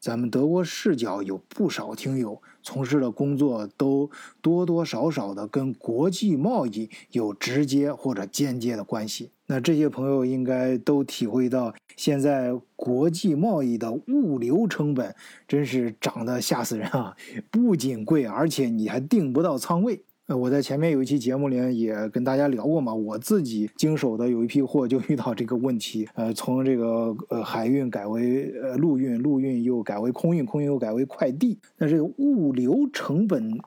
咱们德国视角有不少听友从事的工作都多多少少的跟国际贸易有直接或者间接的关系。那这些朋友应该都体会到，现在国际贸易的物流成本真是涨得吓死人啊！不仅贵，而且你还订不到仓位。我在前面有一期节目里也跟大家聊过嘛，我自己经手的有一批货就遇到这个问题，呃，从这个呃海运改为呃陆运，陆运又改为空运，空运又改为快递，那这个物流成本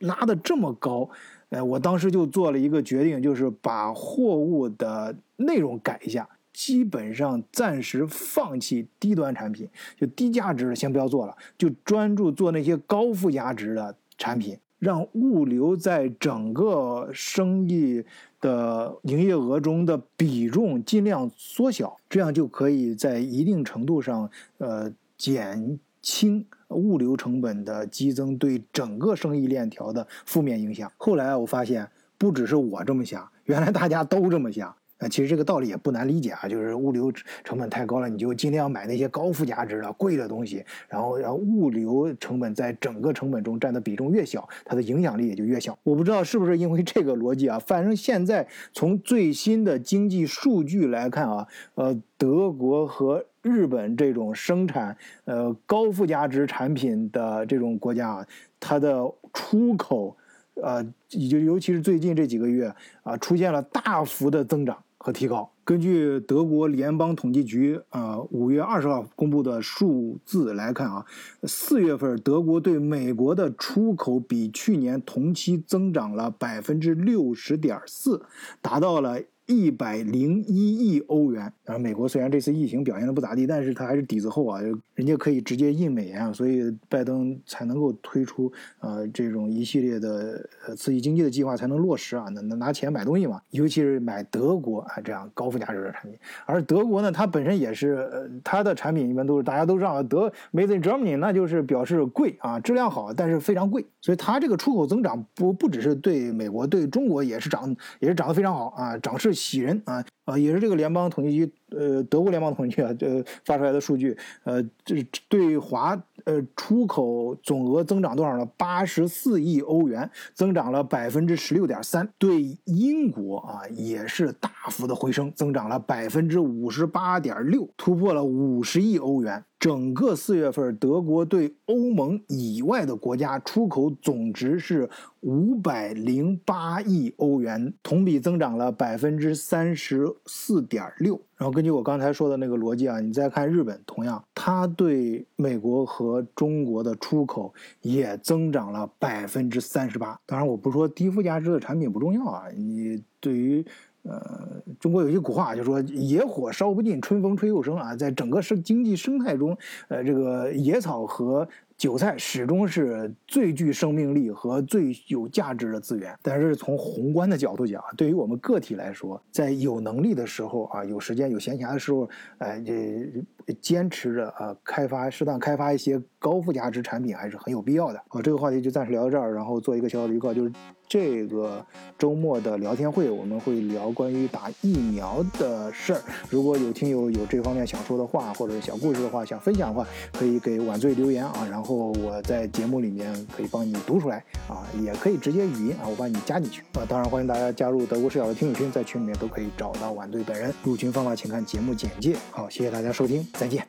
拉的这么高，呃，我当时就做了一个决定，就是把货物的内容改一下，基本上暂时放弃低端产品，就低价值的先不要做了，就专注做那些高附加值的产品。让物流在整个生意的营业额中的比重尽量缩小，这样就可以在一定程度上，呃，减轻物流成本的激增对整个生意链条的负面影响。后来我发现，不只是我这么想，原来大家都这么想。啊，其实这个道理也不难理解啊，就是物流成本太高了，你就尽量买那些高附加值的贵的东西，然后让物流成本在整个成本中占的比重越小，它的影响力也就越小。我不知道是不是因为这个逻辑啊，反正现在从最新的经济数据来看啊，呃，德国和日本这种生产呃高附加值产品的这种国家啊，它的出口呃，就尤其是最近这几个月啊，出现了大幅的增长。和提高。根据德国联邦统计局啊五月二十号公布的数字来看啊，四月份德国对美国的出口比去年同期增长了百分之六十点四，达到了。一百零一亿欧元。然后美国虽然这次疫情表现的不咋地，但是它还是底子厚啊，人家可以直接印美元啊，所以拜登才能够推出呃这种一系列的呃刺激经济的计划才能落实啊，能能拿钱买东西嘛，尤其是买德国啊这样高附加值的产品。而德国呢，它本身也是呃它的产品一般都是大家都知道，德 Made in Germany 那就是表示贵啊，质量好，但是非常贵，所以它这个出口增长不不只是对美国，对中国也是涨也是涨得非常好啊，涨势。喜人啊啊，也是这个联邦统计局，呃，德国联邦统计局啊，这发出来的数据，呃，这对华呃出口总额增长多少呢？八十四亿欧元，增长了百分之十六点三。对英国啊，也是大幅的回升，增长了百分之五十八点六，突破了五十亿欧元。整个四月份，德国对欧盟以外的国家出口总值是五百零八亿欧元，同比增长了百分之三十四点六。然后根据我刚才说的那个逻辑啊，你再看日本，同样，它对美国和中国的出口也增长了百分之三十八。当然，我不说低附加值的产品不重要啊，你对于。呃，中国有句古话，就说“野火烧不尽，春风吹又生”啊，在整个生经济生态中，呃，这个野草和。韭菜始终是最具生命力和最有价值的资源，但是从宏观的角度讲，对于我们个体来说，在有能力的时候啊，有时间有闲暇的时候，哎，这坚持着啊，开发适当开发一些高附加值产品还是很有必要的。好，这个话题就暂时聊到这儿，然后做一个小小的预告，就是这个周末的聊天会，我们会聊关于打疫苗的事儿。如果有听友有这方面想说的话，或者小故事的话，想分享的话，可以给晚醉留言啊，然后。我在节目里面可以帮你读出来啊，也可以直接语音啊，我把你加进去啊。当然欢迎大家加入德国视角的听友群，在群里面都可以找到晚队本人。入群方法请看节目简介。好，谢谢大家收听，再见。